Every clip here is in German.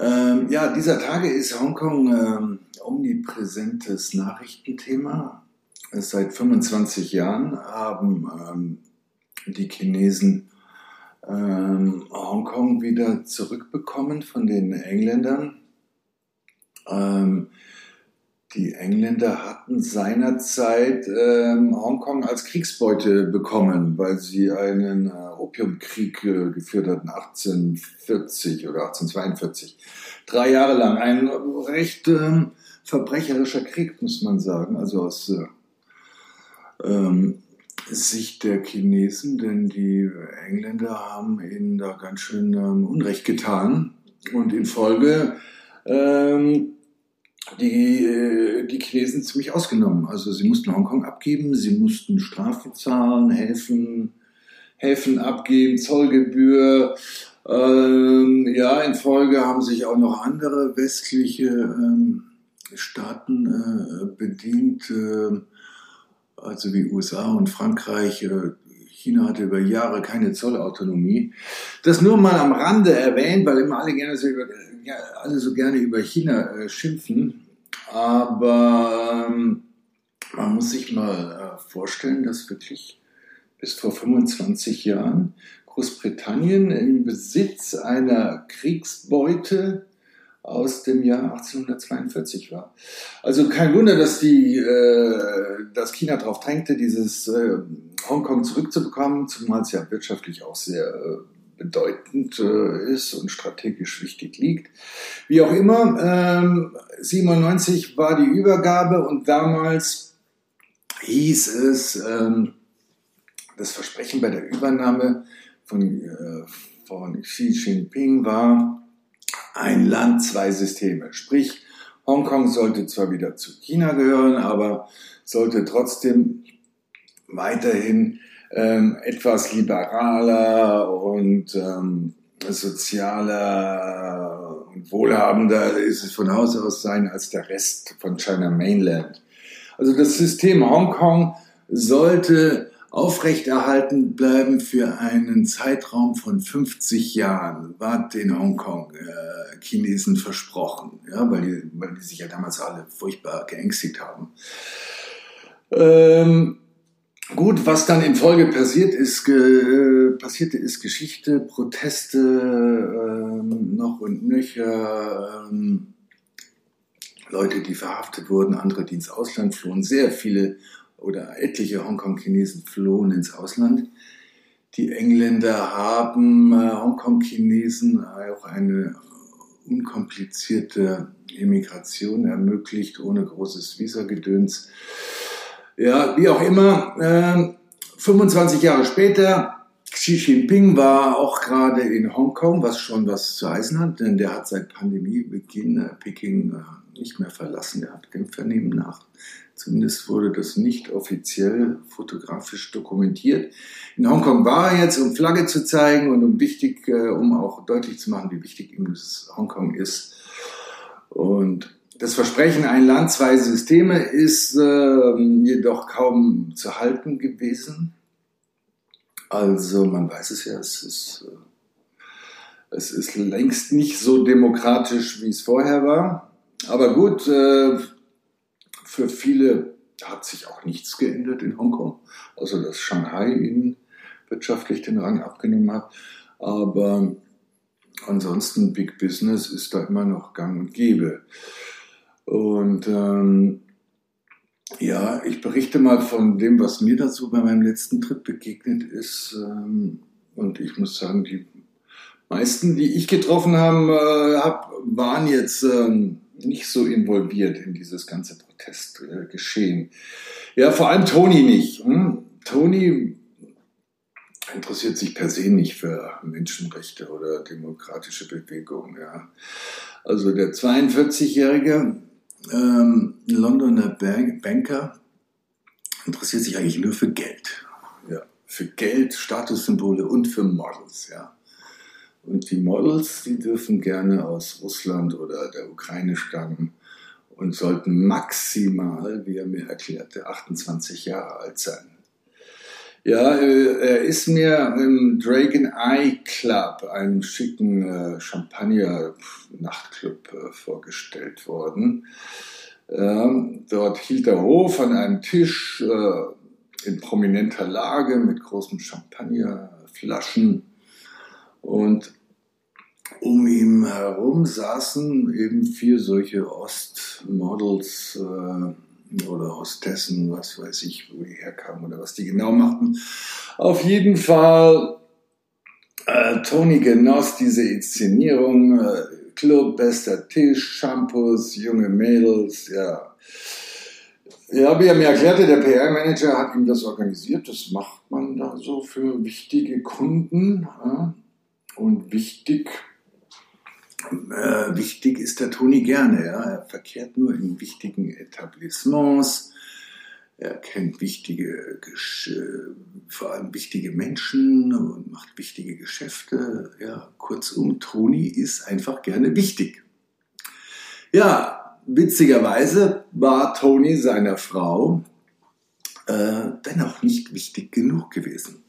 Ähm, ja, dieser Tage ist Hongkong ähm, omnipräsentes Nachrichtenthema. Seit 25 Jahren haben ähm, die Chinesen ähm, Hongkong wieder zurückbekommen von den Engländern. Ähm, die Engländer hatten seinerzeit ähm, Hongkong als Kriegsbeute bekommen, weil sie einen äh, Opiumkrieg äh, geführt hatten, 1840 oder 1842. Drei Jahre lang. Ein recht äh, verbrecherischer Krieg, muss man sagen. Also aus äh, ähm, Sicht der Chinesen, denn die Engländer haben ihnen da ganz schön ähm, Unrecht getan. Und in Folge ähm, die, äh, die Chinesen ziemlich ausgenommen. Also sie mussten Hongkong abgeben, sie mussten Strafe zahlen, Häfen, Häfen abgeben, Zollgebühr. Ähm, ja, in Folge haben sich auch noch andere westliche ähm, Staaten äh, bedient, äh, also wie USA und Frankreich. Äh, China hatte über Jahre keine Zollautonomie. Das nur mal am Rande erwähnt, weil immer alle gerne so über, ja, alle so gerne über China äh, schimpfen. Aber ähm, man muss sich mal äh, vorstellen, dass wirklich bis vor 25 Jahren Großbritannien im Besitz einer Kriegsbeute aus dem Jahr 1842 war. Also kein Wunder, dass die, äh, dass China darauf drängte, dieses äh, Hongkong zurückzubekommen, zumal es ja wirtschaftlich auch sehr äh, bedeutend äh, ist und strategisch wichtig liegt. Wie auch immer, ähm, 97 war die Übergabe und damals hieß es, ähm, das Versprechen bei der Übernahme von, äh, von Xi Jinping war ein Land, zwei Systeme. Sprich, Hongkong sollte zwar wieder zu China gehören, aber sollte trotzdem weiterhin ähm, etwas liberaler und ähm, sozialer und wohlhabender ist es von Haus aus sein als der Rest von China Mainland. Also das System Hongkong sollte aufrechterhalten bleiben für einen Zeitraum von 50 Jahren, war den Hongkong-Chinesen äh, versprochen, ja, weil, die, weil die sich ja damals alle furchtbar geängstigt haben. Ähm, Gut, was dann in Folge passiert ist, äh, passierte, ist Geschichte, Proteste ähm, noch und nöcher, ähm, Leute, die verhaftet wurden, andere, die ins Ausland flohen, sehr viele oder etliche Hongkong-Chinesen flohen ins Ausland. Die Engländer haben äh, Hongkong-Chinesen auch eine unkomplizierte Immigration ermöglicht, ohne großes Visagedöns. Ja, wie auch immer, äh, 25 Jahre später, Xi Jinping war auch gerade in Hongkong, was schon was zu heißen hat, denn der hat seit Pandemiebeginn äh, Peking äh, nicht mehr verlassen. Er hat dem Vernehmen nach. Zumindest wurde das nicht offiziell fotografisch dokumentiert. In Hongkong war er jetzt, um Flagge zu zeigen und um wichtig, äh, um auch deutlich zu machen, wie wichtig ihm das Hongkong ist. Und das Versprechen, ein Land, zwei Systeme, ist äh, jedoch kaum zu halten gewesen. Also man weiß es ja, es ist, äh, es ist längst nicht so demokratisch, wie es vorher war. Aber gut, äh, für viele hat sich auch nichts geändert in Hongkong, also dass Shanghai ihnen wirtschaftlich den Rang abgenommen hat. Aber ansonsten Big Business ist da immer noch gang und gäbe. Und ähm, ja, ich berichte mal von dem, was mir dazu bei meinem letzten Trip begegnet ist. Ähm, und ich muss sagen, die meisten, die ich getroffen haben, äh, hab, waren jetzt ähm, nicht so involviert in dieses ganze Protestgeschehen. Ja, vor allem Toni nicht. Hm? Toni interessiert sich per se nicht für Menschenrechte oder demokratische Bewegungen. Ja. Also der 42-jährige ähm, Londoner Banker interessiert sich eigentlich nur für Geld. Ja. Für Geld, Statussymbole und für Models. Ja. Und die Models, die dürfen gerne aus Russland oder der Ukraine stammen und sollten maximal, wie er mir erklärte, 28 Jahre alt sein. Ja, äh, er ist mir im Dragon Eye Club, einem schicken äh, Champagner-Nachtclub, äh, vorgestellt worden. Ähm, dort hielt er Hof an einem Tisch in prominenter Lage mit großen Champagnerflaschen und um ihn herum saßen eben vier solche Ostmodels äh, oder Hostessen, was weiß ich, wo die herkamen oder was die genau machten. Auf jeden Fall, äh, Tony genoss diese Inszenierung, äh, Club, bester Tisch, Shampoos, junge Mädels, ja. Ja, wie er mir erklärte, der PR-Manager hat ihm das organisiert. Das macht man da so für wichtige Kunden. Ja. Und wichtig äh, wichtig ist der Toni gerne. Ja. Er verkehrt nur in wichtigen Etablissements. Er kennt wichtige, vor allem wichtige Menschen und macht wichtige Geschäfte. Ja, kurzum, Toni ist einfach gerne wichtig. Ja, witzigerweise war Toni seiner Frau äh, dennoch nicht wichtig genug gewesen.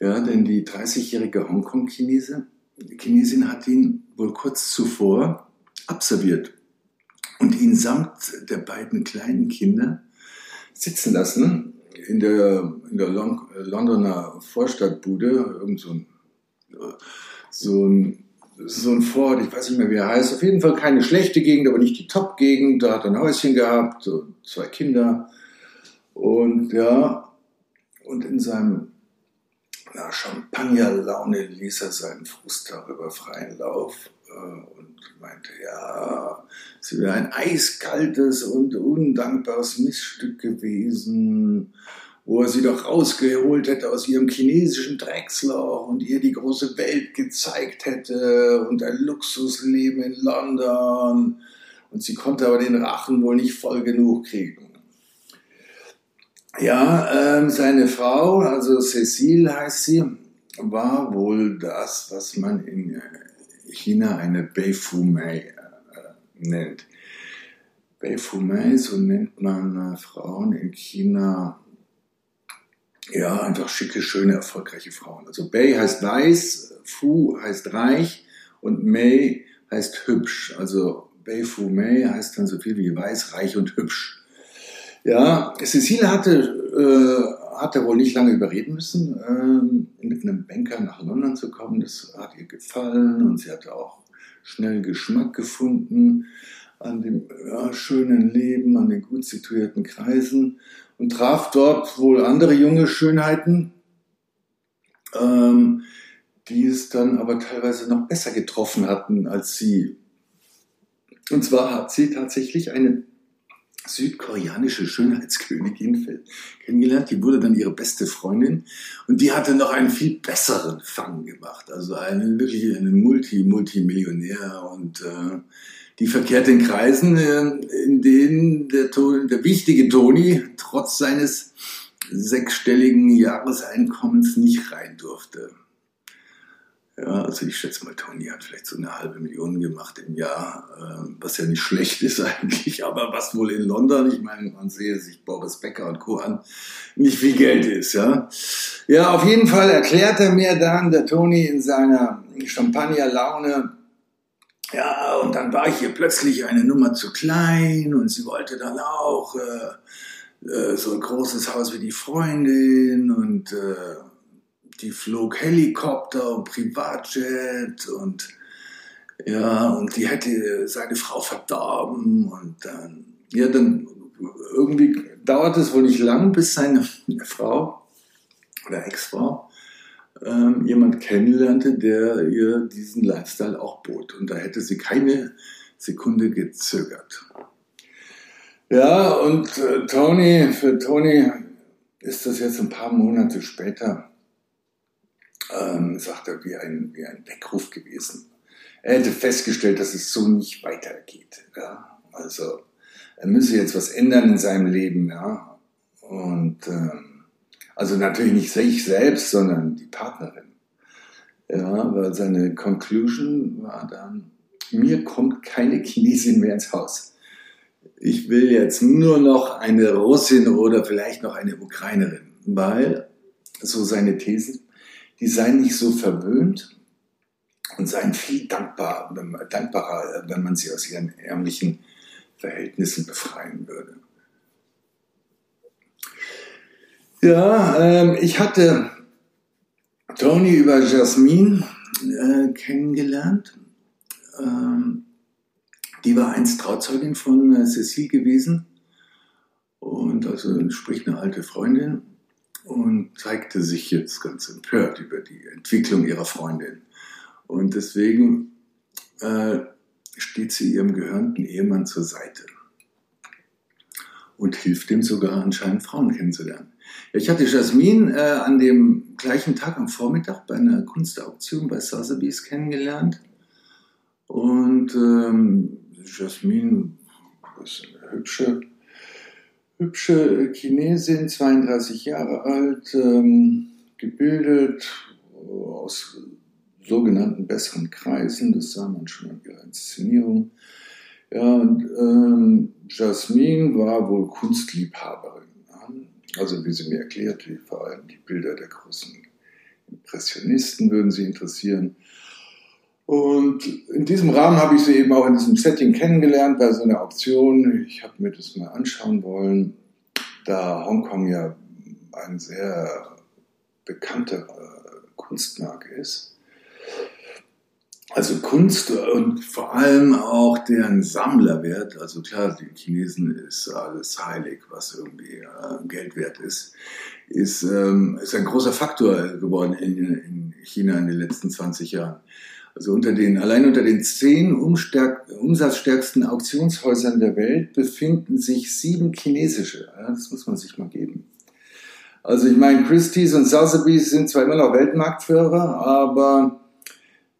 Ja, denn die 30-jährige Hongkong-Chinese Chinesin hat ihn wohl kurz zuvor abserviert und ihn samt der beiden kleinen Kinder sitzen lassen in der, in der Long, Londoner Vorstadtbude, irgend so ein, so ein so ein Fort, ich weiß nicht mehr, wie er heißt. Auf jeden Fall keine schlechte Gegend, aber nicht die Top-Gegend. Da hat er ein Häuschen gehabt, so zwei Kinder. Und ja, und in seinem na, Champagnerlaune ließ er seinen Frust darüber freien Lauf äh, und meinte, ja, es wäre ein eiskaltes und undankbares Missstück gewesen, wo er sie doch rausgeholt hätte aus ihrem chinesischen Drecksloch und ihr die große Welt gezeigt hätte und ein Luxusleben in London. Und sie konnte aber den Rachen wohl nicht voll genug kriegen. Ja, ähm, seine Frau, also Cecile heißt sie, war wohl das, was man in äh, China eine Beifumei äh, nennt. Beifumei, so nennt man äh, Frauen in China, ja, einfach schicke, schöne, erfolgreiche Frauen. Also Bei heißt weiß, Fu heißt reich und Mei heißt hübsch. Also Bei Fu Mei heißt dann so viel wie weiß, reich und hübsch. Ja, Cecile hatte, äh, hatte wohl nicht lange überreden müssen, äh, mit einem Banker nach London zu kommen. Das hat ihr gefallen und sie hatte auch schnell Geschmack gefunden an dem ja, schönen Leben, an den gut situierten Kreisen und traf dort wohl andere junge Schönheiten, ähm, die es dann aber teilweise noch besser getroffen hatten als sie. Und zwar hat sie tatsächlich eine südkoreanische Schönheitskönigin kennengelernt. Die wurde dann ihre beste Freundin und die hatte noch einen viel besseren Fang gemacht. Also einen wirklich einen Multi, Multimillionär und äh, die verkehrt in Kreisen, äh, in denen der, der wichtige Toni trotz seines sechsstelligen Jahreseinkommens nicht rein durfte. Ja, also ich schätze mal, Tony hat vielleicht so eine halbe Million gemacht im Jahr, äh, was ja nicht schlecht ist eigentlich, aber was wohl in London, ich meine, man sehe sich Boris Becker und Co. an, nicht viel Geld ist, ja. Ja, auf jeden Fall erklärt er mir dann, der Tony in seiner Champagnerlaune, ja, und dann war ich hier plötzlich eine Nummer zu klein und sie wollte dann auch äh, äh, so ein großes Haus wie die Freundin und äh, die flog Helikopter und Privatjet und ja, und die hätte seine Frau verdorben und dann, ja, dann irgendwie dauert es wohl nicht lang, bis seine Frau oder Ex-Frau ähm, jemand kennenlernte, der ihr diesen Lifestyle auch bot. Und da hätte sie keine Sekunde gezögert. Ja, und äh, Tony, für Tony ist das jetzt ein paar Monate später ähm, sagt er, wie ein, wie ein Weckruf gewesen. Er hätte festgestellt, dass es so nicht weitergeht. Ja? Also er müsse jetzt was ändern in seinem Leben. Ja? Und ähm, also natürlich nicht sich selbst, sondern die Partnerin. Ja, weil seine Conclusion war dann, mir kommt keine Chinesin mehr ins Haus. Ich will jetzt nur noch eine Russin oder vielleicht noch eine Ukrainerin, weil, so seine These, die seien nicht so verwöhnt und seien viel dankbar, dankbarer, wenn man sie aus ihren ärmlichen Verhältnissen befreien würde. Ja, ähm, ich hatte Tony über Jasmine äh, kennengelernt. Ähm, die war einst Trauzeugin von äh, Cecile gewesen und also sprich eine alte Freundin und zeigte sich jetzt ganz empört über die Entwicklung ihrer Freundin. Und deswegen äh, steht sie ihrem gehörnten Ehemann zur Seite und hilft ihm sogar anscheinend Frauen kennenzulernen. Ich hatte Jasmin äh, an dem gleichen Tag am Vormittag bei einer Kunstauktion bei Sotheby's kennengelernt. Und ähm, Jasmin ist eine hübsche, hübsche Chinesin, 32 Jahre alt, ähm, gebildet, aus sogenannten besseren Kreisen, das sah man schon an ihrer Inszenierung. Ja, und ähm, Jasmin war wohl Kunstliebhaberin. Also wie sie mir erklärt, wie vor allem die Bilder der großen Impressionisten würden sie interessieren. Und in diesem Rahmen habe ich sie eben auch in diesem Setting kennengelernt, bei so einer Auktion. Ich habe mir das mal anschauen wollen, da Hongkong ja ein sehr bekannter Kunstmarkt ist also Kunst und vor allem auch deren Sammlerwert, also klar, den Chinesen ist alles heilig, was irgendwie äh, Geld wert ist, ist, ähm, ist ein großer Faktor geworden in, in China in den letzten 20 Jahren. Also unter den, allein unter den zehn umsatzstärksten Auktionshäusern der Welt befinden sich sieben chinesische. Das muss man sich mal geben. Also ich meine, Christie's und Sotheby's sind zwar immer noch Weltmarktführer, aber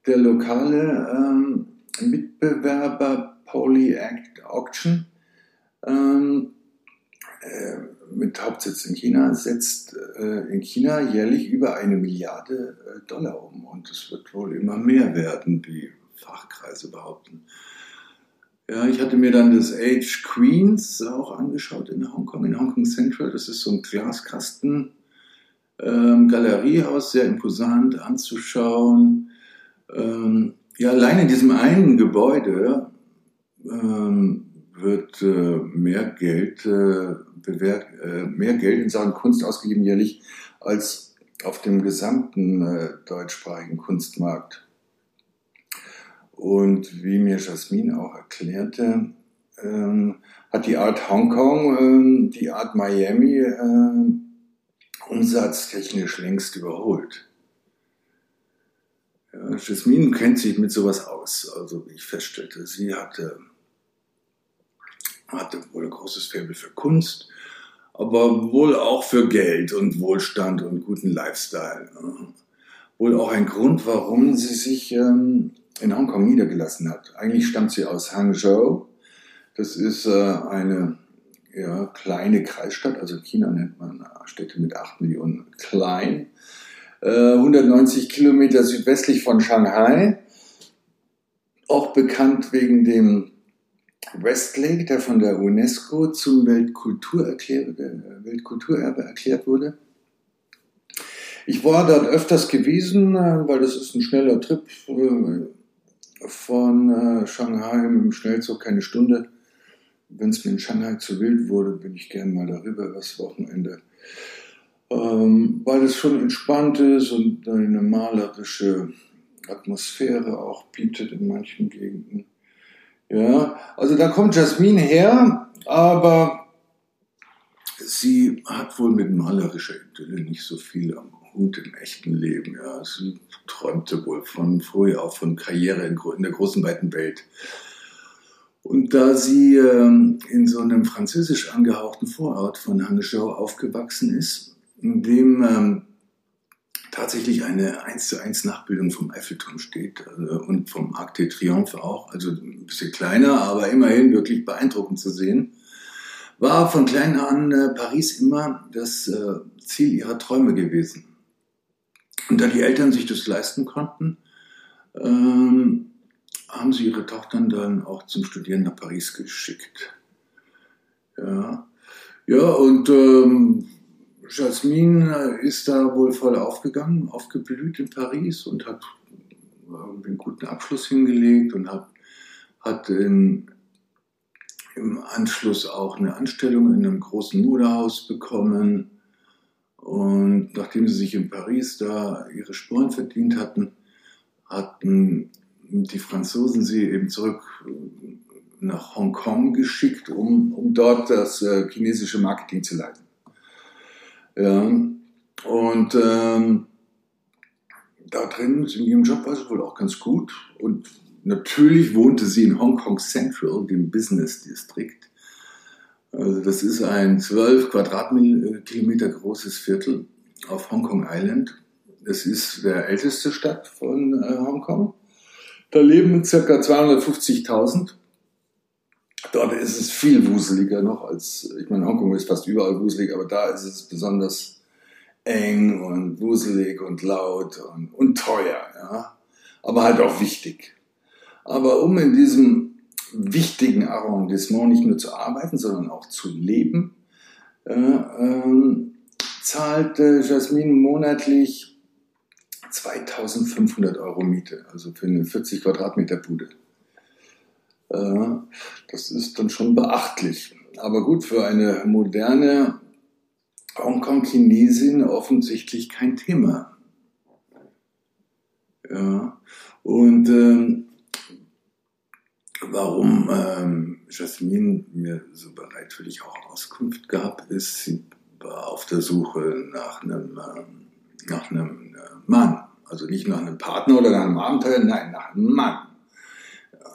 der lokale ähm, Mitbewerber Poly Act Auction ähm, äh, mit Hauptsitz in China setzt äh, in China jährlich über eine Milliarde äh, Dollar um und es wird wohl immer mehr werden, wie Fachkreise behaupten. Ja, ich hatte mir dann das Age Queens auch angeschaut in Hongkong, in Hongkong Central. Das ist so ein Glaskasten ähm, Galeriehaus, sehr imposant anzuschauen. Ähm, ja, allein in diesem einen Gebäude ähm, wird äh, mehr Geld äh, mehr Geld in Sachen Kunst ausgegeben jährlich als auf dem gesamten äh, deutschsprachigen Kunstmarkt. Und wie mir Jasmine auch erklärte, ähm, hat die Art Hongkong ähm, die Art Miami äh, umsatztechnisch längst überholt. Ja, Jasmine kennt sich mit sowas aus, also wie ich feststellte. Sie hatte, hatte wohl ein großes Faible für Kunst, aber wohl auch für Geld und Wohlstand und guten Lifestyle. Wohl auch ein Grund, warum sie sich ähm, in Hongkong niedergelassen hat. Eigentlich stammt sie aus Hangzhou. Das ist äh, eine ja, kleine Kreisstadt, also China nennt man Städte mit 8 Millionen klein. 190 äh, Kilometer südwestlich von Shanghai, auch bekannt wegen dem Westlake, der von der UNESCO zum äh, Weltkulturerbe erklärt wurde. Ich war dort öfters gewesen, äh, weil das ist ein schneller Trip von Shanghai mit dem Schnellzug, keine Stunde. Wenn es mir in Shanghai zu wild wurde, bin ich gerne mal darüber übers Wochenende ähm, weil es schon entspannt ist und eine malerische Atmosphäre auch bietet in manchen Gegenden. Ja, also da kommt Jasmine her, aber sie hat wohl mit malerischer Idylle nicht so viel am Hut im echten Leben. Ja, sie träumte wohl von früher auch von Karriere in, in der großen weiten Welt. Und da sie ähm, in so einem französisch angehauchten Vorort von Hangzhou aufgewachsen ist, in dem ähm, tatsächlich eine 1 zu 1 Nachbildung vom Eiffelturm steht äh, und vom Arc de Triomphe auch. Also ein bisschen kleiner, aber immerhin wirklich beeindruckend zu sehen. War von klein an äh, Paris immer das äh, Ziel ihrer Träume gewesen. Und da die Eltern sich das leisten konnten, ähm, haben sie ihre Tochtern dann auch zum Studieren nach Paris geschickt. Ja, ja und ähm, Jasmine ist da wohl voll aufgegangen, aufgeblüht in Paris und hat einen guten Abschluss hingelegt und hat, hat in, im Anschluss auch eine Anstellung in einem großen Modehaus bekommen. Und nachdem sie sich in Paris da ihre Sporen verdient hatten, hatten die Franzosen sie eben zurück nach Hongkong geschickt, um, um dort das äh, chinesische Marketing zu leiten. Ja. Und ähm, da drin in ihrem Job war sie wohl auch ganz gut. Und natürlich wohnte sie in Hongkong Central, dem Business District. Also das ist ein 12 Quadratkilometer großes Viertel auf Hongkong Island. Es ist der älteste Stadt von äh, Hongkong. Da leben ca. 250.000. Dort ist es viel wuseliger noch als, ich meine, Hongkong ist fast überall wuselig, aber da ist es besonders eng und wuselig und laut und, und teuer, ja. Aber halt auch wichtig. Aber um in diesem wichtigen Arrondissement nicht nur zu arbeiten, sondern auch zu leben, äh, ähm, zahlt äh, Jasmine monatlich 2500 Euro Miete, also für eine 40 Quadratmeter Bude. Äh, das ist dann schon beachtlich. Aber gut, für eine moderne Hongkong-Chinesin offensichtlich kein Thema. Ja, und ähm, warum ähm, Jasmine mir so bereitwillig auch Auskunft gab, ist, sie war auf der Suche nach einem, ähm, nach einem äh, Mann. Also nicht nach einem Partner oder nach einem Abenteuer, nein, nach einem Mann.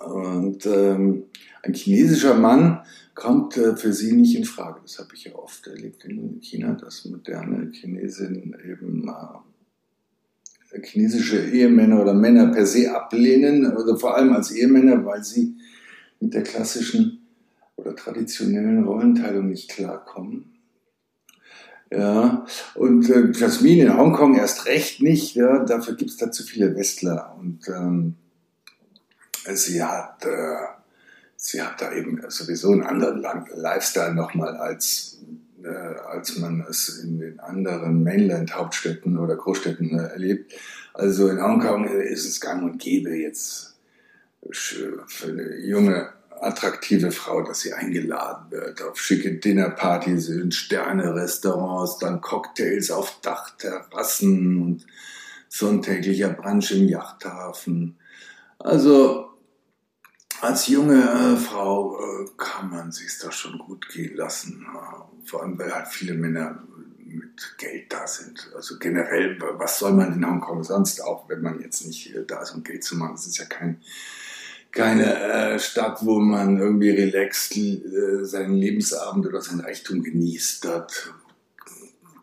Und ähm, ein chinesischer Mann kommt äh, für sie nicht in Frage. Das habe ich ja oft erlebt in China, dass moderne Chinesinnen eben äh, chinesische Ehemänner oder Männer per se ablehnen, oder vor allem als Ehemänner, weil sie mit der klassischen oder traditionellen Rollenteilung nicht klarkommen. Ja, und äh, Jasmine in Hongkong erst recht nicht, ja, dafür gibt es da zu viele Westler. Und ähm, sie hat, äh, sie hat da eben sowieso einen anderen Lifestyle nochmal als, äh, als man es in den anderen Mainland-Hauptstädten oder Großstädten äh, erlebt. Also in Hongkong ist es gang und gäbe jetzt für eine junge, attraktive Frau, dass sie eingeladen wird auf schicke Dinnerpartys in Sterne-Restaurants, dann Cocktails auf Dachterrassen und sonntäglicher Brunch im Yachthafen. Also als junge äh, Frau äh, kann man sich da schon gut gehen lassen. Äh, vor allem, weil halt viele Männer mit Geld da sind. Also generell, was soll man in Hongkong sonst auch, wenn man jetzt nicht da ist, um Geld zu machen? Es ist ja kein, keine äh, Stadt, wo man irgendwie relaxed äh, seinen Lebensabend oder sein Reichtum genießt. Dort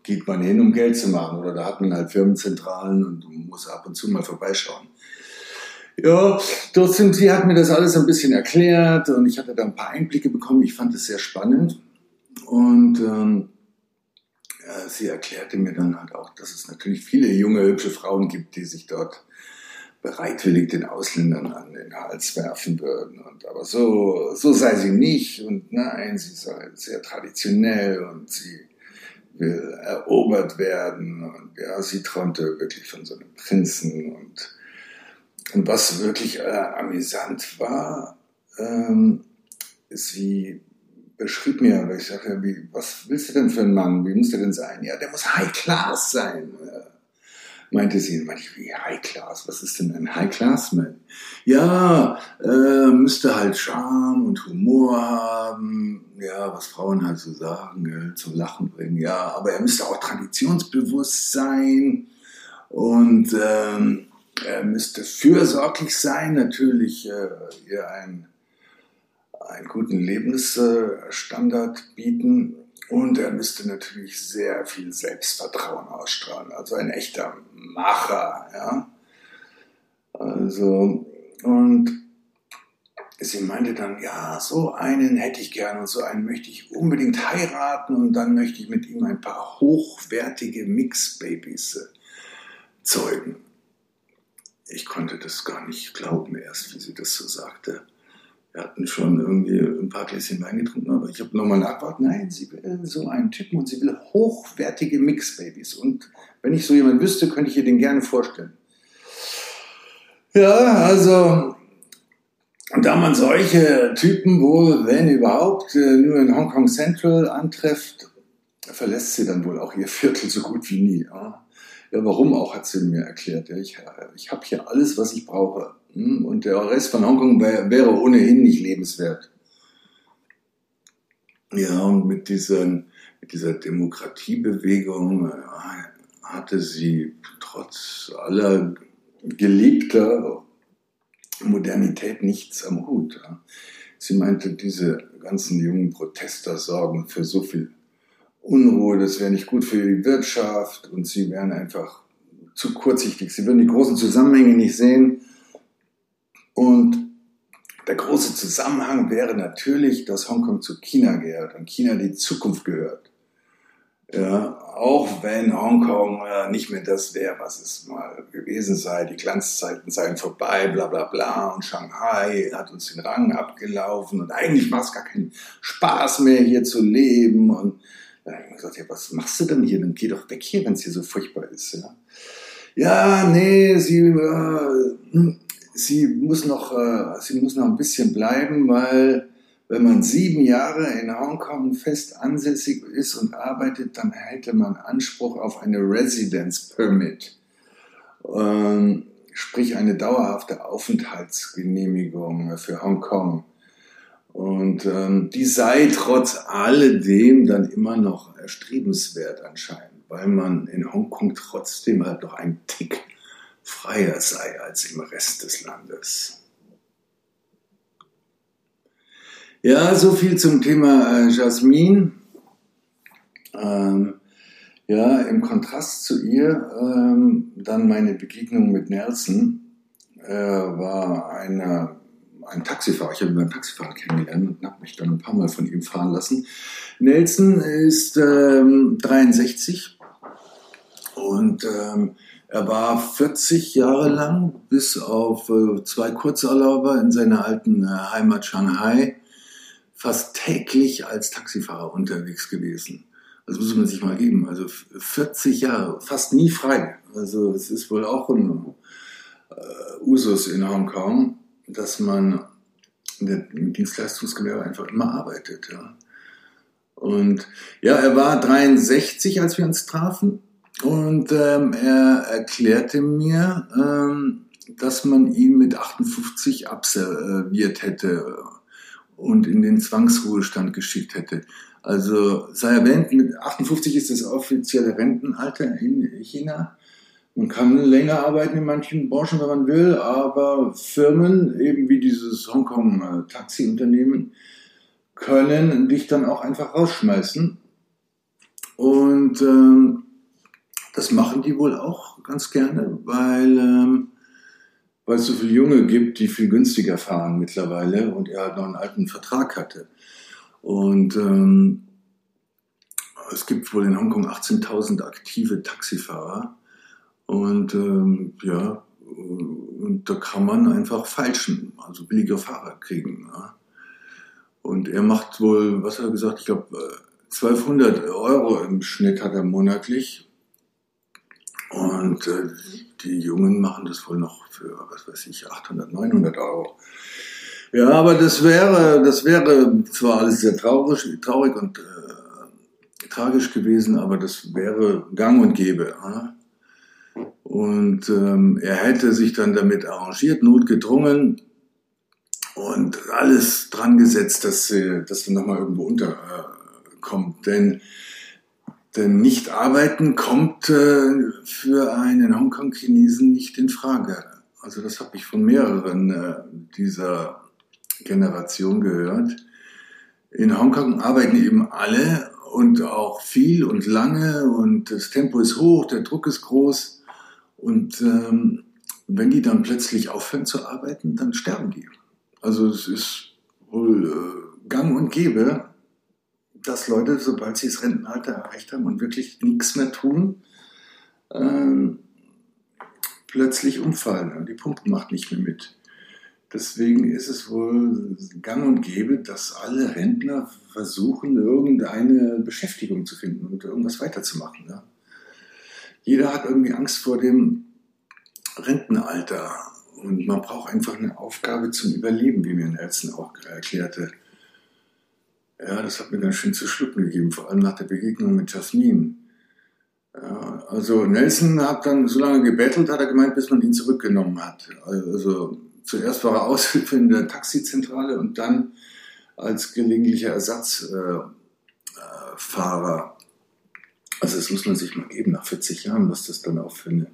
geht man hin, um Geld zu machen. Oder da hat man halt Firmenzentralen und muss ab und zu mal vorbeischauen. Ja, dort sind, sie hat mir das alles ein bisschen erklärt und ich hatte da ein paar Einblicke bekommen. Ich fand es sehr spannend. Und ähm, ja, sie erklärte mir dann halt auch, dass es natürlich viele junge, hübsche Frauen gibt, die sich dort bereitwillig den Ausländern an den Hals werfen würden. Und, aber so, so sei sie nicht. Und nein, sie sei sehr traditionell und sie will erobert werden. Und ja, sie träumte wirklich von so einem Prinzen und und was wirklich äh, amüsant war, ähm, sie beschrieb mir, weil ich sagte, wie, was willst du denn für einen Mann? Wie muss der denn sein? Ja, der muss High Class sein. Äh, meinte sie, meinte ich, wie High Class? Was ist denn ein High Class Man? Ja, äh, müsste halt Charme und Humor haben, ja, was Frauen halt so sagen, gell, zum Lachen bringen, ja, aber er müsste auch traditionsbewusst sein und ähm, er müsste fürsorglich sein, natürlich äh, ihr einen, einen guten Lebensstandard bieten. Und er müsste natürlich sehr viel Selbstvertrauen ausstrahlen, also ein echter Macher, ja. Also, und sie meinte dann, ja, so einen hätte ich gern und so einen möchte ich unbedingt heiraten und dann möchte ich mit ihm ein paar hochwertige Mixbabys äh, zeugen. Ich konnte das gar nicht glauben erst, wie sie das so sagte. Wir hatten schon irgendwie ein paar Gläschen Wein getrunken, aber ich habe nochmal nachgefragt, nein, sie will so einen Typen und sie will hochwertige Mixbabys. Und wenn ich so jemand wüsste, könnte ich ihr den gerne vorstellen. Ja, also da man solche Typen wohl, wenn überhaupt, äh, nur in Hongkong Central antrifft, verlässt sie dann wohl auch ihr Viertel so gut wie nie. Ja, ja warum auch, hat sie mir erklärt. Ja, ich ich habe hier alles, was ich brauche. Hm, und der Rest von Hongkong wäre ohnehin nicht lebenswert. Ja, und mit, diesen, mit dieser Demokratiebewegung äh, hatte sie trotz aller geliebter Modernität nichts am Hut. Sie meinte, diese ganzen jungen Protester sorgen für so viel Unruhe, das wäre nicht gut für die Wirtschaft und sie wären einfach zu kurzsichtig. Sie würden die großen Zusammenhänge nicht sehen. Und der große Zusammenhang wäre natürlich, dass Hongkong zu China gehört und China die Zukunft gehört. Ja, auch wenn Hongkong äh, nicht mehr das wäre, was es mal gewesen sei, die Glanzzeiten seien vorbei, bla bla bla, und Shanghai hat uns den Rang abgelaufen und eigentlich macht es gar keinen Spaß mehr hier zu leben. Und dann habe ich mir gesagt, ja, was machst du denn hier? Dann geh doch weg hier, wenn es hier so furchtbar ist. Ja, ja nee, sie, äh, sie, muss noch, äh, sie muss noch ein bisschen bleiben, weil wenn man sieben Jahre in Hongkong fest ansässig ist und arbeitet, dann hätte man Anspruch auf eine Residence Permit, ähm, sprich eine dauerhafte Aufenthaltsgenehmigung für Hongkong. Und ähm, die sei trotz alledem dann immer noch erstrebenswert anscheinend, weil man in Hongkong trotzdem halt noch ein Tick freier sei als im Rest des Landes. Ja, so viel zum Thema äh, Jasmin. Ähm, ja, im Kontrast zu ihr ähm, dann meine Begegnung mit Nelson äh, war eine, ein Taxifahrer. Ich habe ihn beim Taxifahrer kennengelernt und habe mich dann ein paar Mal von ihm fahren lassen. Nelson ist ähm, 63 und ähm, er war 40 Jahre lang bis auf äh, zwei Kurzurlauber in seiner alten äh, Heimat Shanghai fast täglich als Taxifahrer unterwegs gewesen. Das muss man sich mal geben. Also 40 Jahre, fast nie frei. Also es ist wohl auch ein äh, Usus in Hongkong, dass man im Dienstleistungsgewerbe einfach immer arbeitet. Ja. Und ja, er war 63, als wir uns trafen. Und ähm, er erklärte mir, ähm, dass man ihn mit 58 absolviert hätte und in den Zwangsruhestand geschickt hätte. Also sei erwähnt, mit 58 ist das offizielle Rentenalter in China. Man kann länger arbeiten in manchen Branchen, wenn man will, aber Firmen, eben wie dieses Hongkong-Taxi-Unternehmen, können dich dann auch einfach rausschmeißen. Und ähm, das machen die wohl auch ganz gerne, weil ähm, weil es so viele Junge gibt, die viel günstiger fahren mittlerweile und er halt noch einen alten Vertrag hatte. Und ähm, es gibt wohl in Hongkong 18.000 aktive Taxifahrer und ähm, ja, und da kann man einfach falschen, also billige Fahrer kriegen. Ja. Und er macht wohl, was hat er gesagt, ich glaube 1200 Euro im Schnitt hat er monatlich. Und äh, die Jungen machen das wohl noch für, was weiß ich, 800, 900 Euro. Ja, aber das wäre, das wäre zwar alles sehr traurig, traurig und äh, tragisch gewesen, aber das wäre gang und gäbe. Äh? Und ähm, er hätte sich dann damit arrangiert, notgedrungen und alles dran gesetzt, dass, äh, dass er nochmal irgendwo unterkommt. Denn denn nicht arbeiten kommt äh, für einen Hongkong-Chinesen nicht in Frage. Also das habe ich von mehreren äh, dieser Generation gehört. In Hongkong arbeiten eben alle und auch viel und lange und das Tempo ist hoch, der Druck ist groß und ähm, wenn die dann plötzlich aufhören zu arbeiten, dann sterben die. Also es ist wohl äh, gang und gäbe, dass Leute, sobald sie das Rentenalter erreicht haben und wirklich nichts mehr tun, ähm, plötzlich umfallen und die Pumpe macht nicht mehr mit. Deswegen ist es wohl gang und gäbe, dass alle Rentner versuchen, irgendeine Beschäftigung zu finden und irgendwas weiterzumachen. Ja. Jeder hat irgendwie Angst vor dem Rentenalter und man braucht einfach eine Aufgabe zum Überleben, wie mir Nelson auch erklärte. Ja, das hat mir ganz schön zu schlucken gegeben, vor allem nach der Begegnung mit Jasmin. Ja, also Nelson hat dann so lange gebettelt, hat er gemeint, bis man ihn zurückgenommen hat. Also zuerst war er Aushilfe in der Taxizentrale und dann als gelegentlicher Ersatzfahrer. Also das muss man sich mal geben, nach 40 Jahren, was das dann auch für eine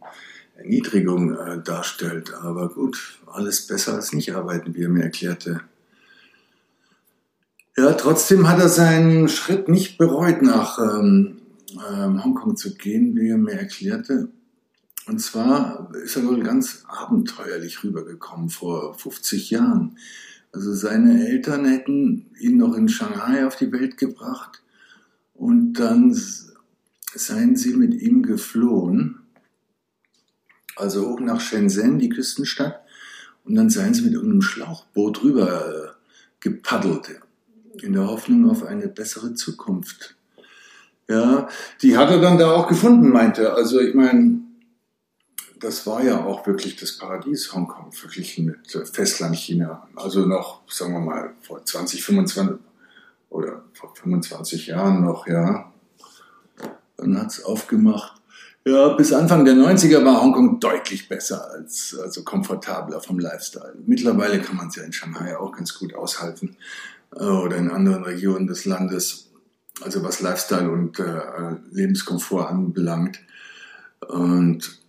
Erniedrigung äh, darstellt. Aber gut, alles besser als nicht arbeiten, wie er mir erklärte. Ja, trotzdem hat er seinen Schritt nicht bereut, nach ähm, ähm, Hongkong zu gehen, wie er mir erklärte. Und zwar ist er wohl ganz abenteuerlich rübergekommen vor 50 Jahren. Also seine Eltern hätten ihn noch in Shanghai auf die Welt gebracht und dann seien sie mit ihm geflohen, also hoch nach Shenzhen, die Küstenstadt, und dann seien sie mit einem Schlauchboot rüber äh, gepaddelt, in der Hoffnung auf eine bessere Zukunft. Ja, die hat er dann da auch gefunden, meinte. er. Also ich meine, das war ja auch wirklich das Paradies Hongkong verglichen mit äh, Festlandchina. Also noch, sagen wir mal, vor 20, 25 oder vor 25 Jahren noch, ja. Dann hat es aufgemacht. Ja, bis Anfang der 90er war Hongkong deutlich besser als, also komfortabler vom Lifestyle. Mittlerweile kann man es ja in Shanghai auch ganz gut aushalten äh, oder in anderen Regionen des Landes, also was Lifestyle und äh, Lebenskomfort anbelangt. Und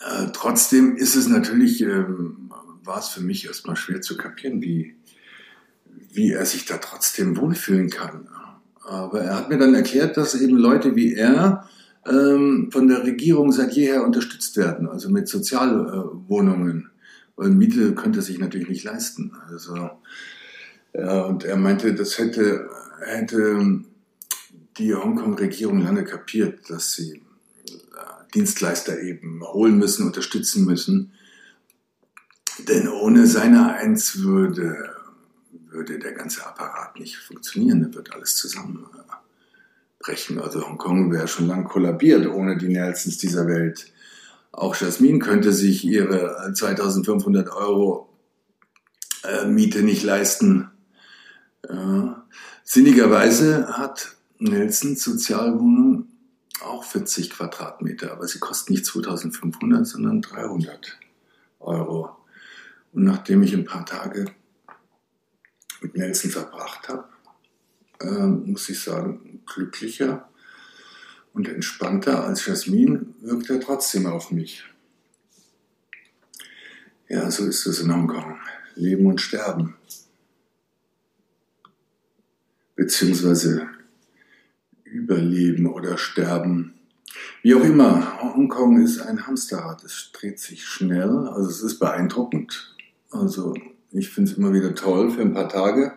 äh, trotzdem ist es natürlich, ähm, war es für mich erstmal schwer zu kapieren, wie, wie er sich da trotzdem wohlfühlen kann. Aber er hat mir dann erklärt, dass eben Leute wie er ähm, von der Regierung seit jeher unterstützt werden, also mit Sozialwohnungen. Weil Miete könnte sich natürlich nicht leisten. Also, ja, und er meinte, das hätte, hätte die Hongkong-Regierung lange kapiert, dass sie Dienstleister eben holen müssen, unterstützen müssen. Denn ohne seine Eins würde, der ganze Apparat nicht funktionieren, da wird alles zusammenbrechen. Also Hongkong wäre schon lang kollabiert ohne die Nelsons dieser Welt. Auch Jasmine könnte sich ihre 2500 Euro äh, Miete nicht leisten. Ja. Sinnigerweise hat Nelson Sozialwohnung auch 40 Quadratmeter, aber sie kosten nicht 2500, sondern 300 Euro. Und nachdem ich ein paar Tage mit Nelson verbracht habe, äh, muss ich sagen, glücklicher und entspannter als Jasmin wirkt er trotzdem auf mich. Ja, so ist es in Hongkong. Leben und Sterben. Beziehungsweise Überleben oder Sterben. Wie auch immer, Hongkong ist ein Hamsterrad. Es dreht sich schnell, also es ist beeindruckend. Also ich finde es immer wieder toll für ein paar Tage.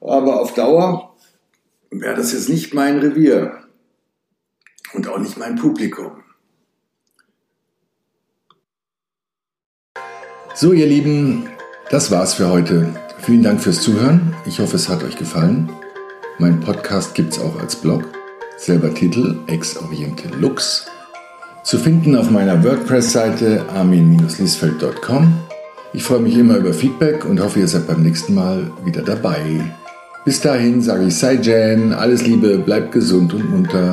Aber auf Dauer wäre das jetzt nicht mein Revier und auch nicht mein Publikum. So, ihr Lieben, das war's für heute. Vielen Dank fürs Zuhören. Ich hoffe, es hat euch gefallen. Mein Podcast gibt es auch als Blog, selber Titel Ex-Oriente Lux. Zu finden auf meiner WordPress-Seite armin-liesfeld.com. Ich freue mich immer über Feedback und hoffe, ihr seid beim nächsten Mal wieder dabei. Bis dahin sage ich Sei Jan, alles Liebe, bleibt gesund und munter